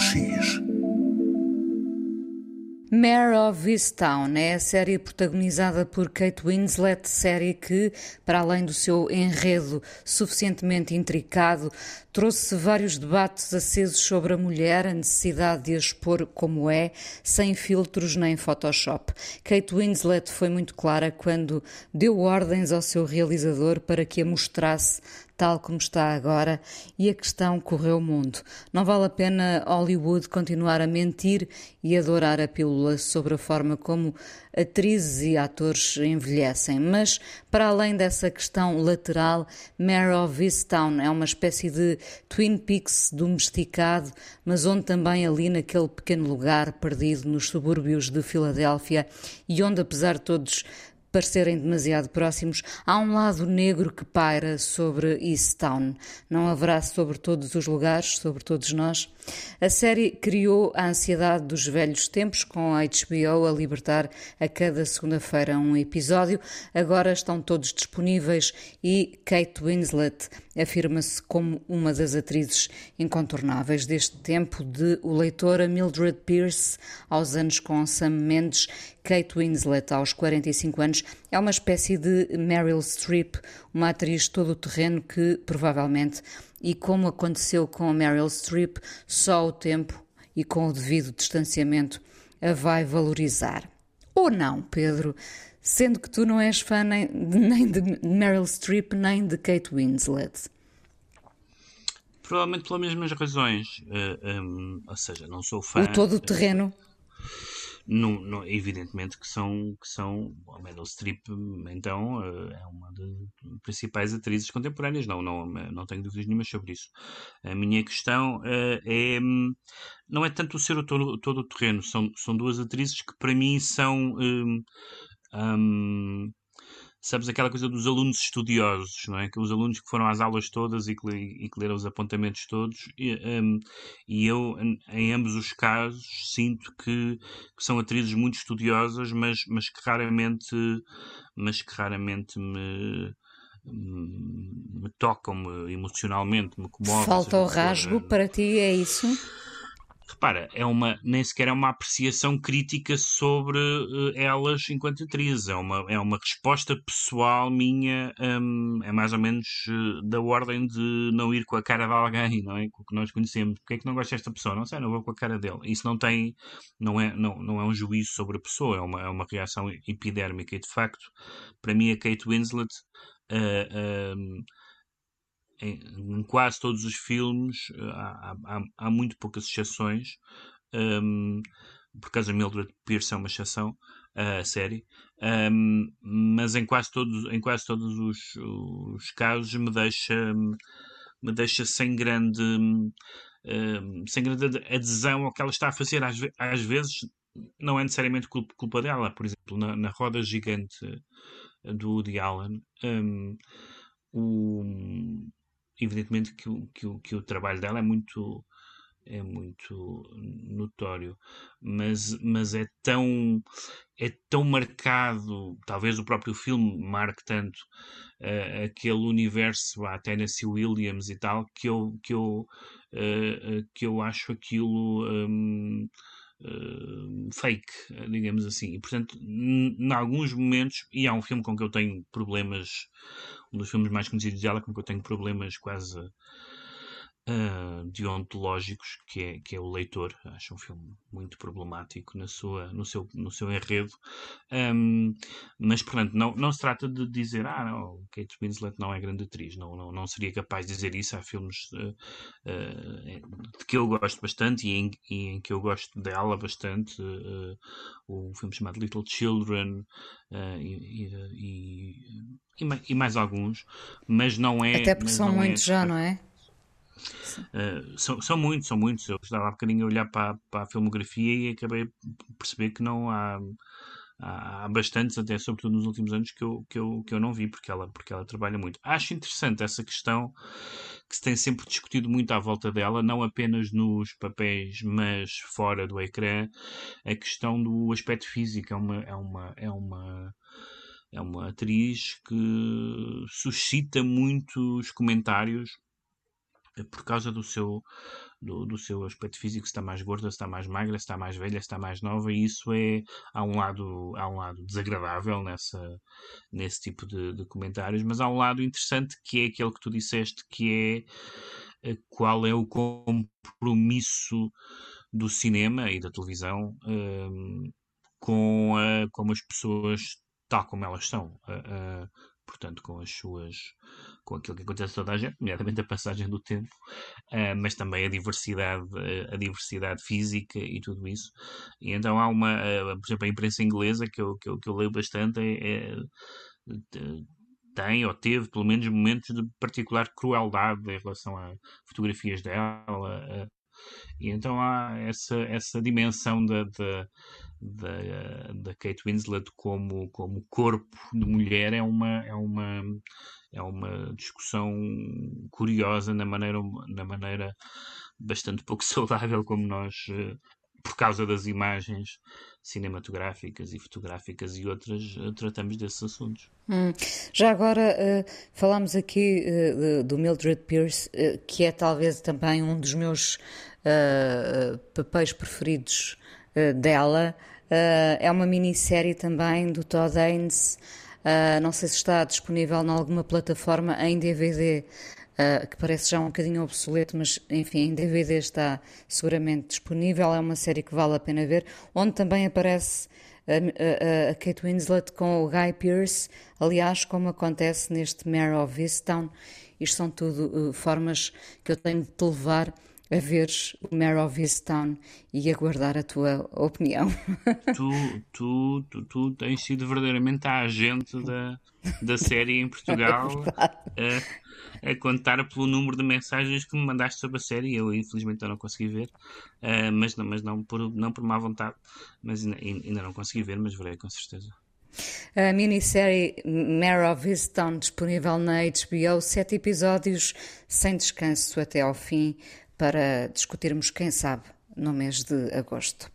X. Mare of Easttown é a série protagonizada por Kate Winslet, série que, para além do seu enredo suficientemente intricado, trouxe vários debates acesos sobre a mulher, a necessidade de a expor como é, sem filtros nem Photoshop. Kate Winslet foi muito clara quando deu ordens ao seu realizador para que a mostrasse tal como está agora, e a questão correu o mundo. Não vale a pena Hollywood continuar a mentir e adorar a pílula sobre a forma como atrizes e atores envelhecem. Mas, para além dessa questão lateral, Mare of Easttown é uma espécie de Twin Peaks domesticado, mas onde também ali naquele pequeno lugar perdido nos subúrbios de Filadélfia e onde, apesar de todos parecerem demasiado próximos, há um lado negro que paira sobre East Town. Não haverá sobre todos os lugares, sobre todos nós? A série criou a ansiedade dos velhos tempos, com a HBO a libertar a cada segunda-feira um episódio. Agora estão todos disponíveis e Kate Winslet afirma-se como uma das atrizes incontornáveis deste tempo, de o leitor a Mildred Pierce aos anos com Sam Mendes, Kate Winslet aos 45 anos é uma espécie de Meryl Streep, uma atriz todo o terreno que provavelmente e como aconteceu com a Meryl Streep, só o tempo e com o devido distanciamento a vai valorizar. Ou não, Pedro? Sendo que tu não és fã nem, nem de Meryl Streep nem de Kate Winslet. Provavelmente pelas mesmas razões. Uh, eh, um, ehm, ou seja, não sou fã. O todo o terreno. Uh, não, evidentemente que são, que são a Meryl Streep, então, eh, é uma das principais atrizes contemporâneas, não, não, não tenho dúvidas nenhuma sobre isso. A minha questão eh, é, não é tanto o ser o todo, todo o terreno, são, são duas atrizes que para mim são. Um, um, sabes, aquela coisa dos alunos estudiosos, não é? Que os alunos que foram às aulas todas e que, e que leram os apontamentos todos, e, um, e eu, em ambos os casos, sinto que, que, são atrizes muito estudiosas, mas, mas que raramente, mas que raramente me me tocam -me emocionalmente, me comovem. Falta o rasgo para ti, é isso? Repara, é uma, nem sequer é uma apreciação crítica sobre uh, elas enquanto atrizes, é uma, é uma resposta pessoal minha, um, é mais ou menos uh, da ordem de não ir com a cara de alguém, não é? Com o que nós conhecemos. Porquê é que não gosto desta pessoa? Não sei, não vou com a cara dele. Isso não tem, não é, não, não é um juízo sobre a pessoa, é uma, é uma reação epidérmica e de facto, para mim a Kate Winslet. Uh, em, em quase todos os filmes eh, há, há, há muito poucas exceções. Um, por causa de Mildred Pierce é uma exceção a série, um, mas em quase todos, em quase todos os, os casos me deixa, me deixa sem grande, um, sem grande adesão ao que ela está a fazer. Às, às vezes não é necessariamente culpa, dela. Por exemplo, na, na roda gigante do Woody Allen, um, evidentemente que o, que, o, que o trabalho dela é muito é muito notório, mas, mas é tão é tão marcado, talvez o próprio filme marque tanto uh, aquele universo a Tennessee Williams e tal, que eu, que eu, uh, que eu acho aquilo um, uh, fake, digamos assim. E portanto, em alguns momentos, e há um filme com que eu tenho problemas um dos filmes mais conhecidos dela, com que eu tenho problemas quase uh, deontológicos, que é, que é O Leitor. Acho um filme muito problemático na sua, no, seu, no seu enredo. Um, mas, portanto, não, não se trata de dizer ah, não, Kate Winslet não é grande atriz. Não, não, não seria capaz de dizer isso. Há filmes uh, uh, de que eu gosto bastante e em, e em, que eu gosto dela bastante. Uh, um filme chamado Little Children e, e, e, mais alguns, mas não é. Até porque são muitos é, já, não é? Uh, são, são muitos, são muitos. Eu estava há bocadinho a olhar para, para a filmografia e acabei por perceber que não há, há, bastantes, até sobretudo nos últimos anos, que eu, que eu, que eu não vi, porque ela, porque ela trabalha muito. Acho interessante essa questão que se tem sempre discutido muito à volta dela, não apenas nos papéis, mas fora do ecrã, a questão do aspecto físico. É uma. É uma, é uma é uma atriz que suscita muitos comentários por causa do seu, do, do, seu aspecto físico, se está mais gorda, se está mais magra, se está mais velha, se está mais nova, e isso é, há um lado, há um lado desagradável nessa, nesse tipo de, de comentários, mas há um lado interessante que é aquele que tu disseste, que é eh, qual é o compromisso do cinema e da televisão um, ehm, com, a, com as pessoas tal como elas são. Uh, uh, portanto, com as suas. com aquilo que acontece a toda a gente, nomeadamente a passagem do tempo, uh, mas também a diversidade, a diversidade física e tudo isso. E então há uma. por exemplo, a imprensa inglesa, que eu, que eu, que eu leio bastante, é, é tem ou teve pelo menos momentos de particular crueldade em relação a fotografias dela, e então há essa, essa dimensão da, da, da, da Kate Winslet como, como corpo de mulher é uma, é uma, é uma discussão curiosa na maneira, na maneira bastante pouco saudável como nós, eh, por causa das imagens cinematográficas e fotográficas e outras, eh, tratamos desses assuntos. Hum. Já agora uh, falámos aqui uh, do Mildred Pierce, uh, que é talvez também um dos meus papéis preferidos dela. é uma minissérie também do Todd Haynes. não sei se está disponível em alguma plataforma em DVD. Uh, que parece já um bocadinho obsoleto, mas enfim, em DVD está seguramente disponível. É uma série que vale a pena ver, onde também aparece a, Kate Winslet com o Guy Pearce, aliás, como acontece neste Mare of Easttown. Isto são tudo uh, formas que eu tenho de te levar a veres o Mare of Easttown e aguardar a tua opinião. Tu, tu, tu, tu tens sido verdadeiramente a agente da, da série em Portugal é a, a, contar pelo número de mensagens que me mandaste sobre a série. Eu, infelizmente, não consegui ver, uh, mas, não, mas não, por, não por má vontade, mas ainda, ainda não consegui ver, mas verei com certeza. A minissérie Mare of Easttown disponível na HBO, sete episódios sem descanso até ao fim para discutirmos, quem sabe, no mês de agosto.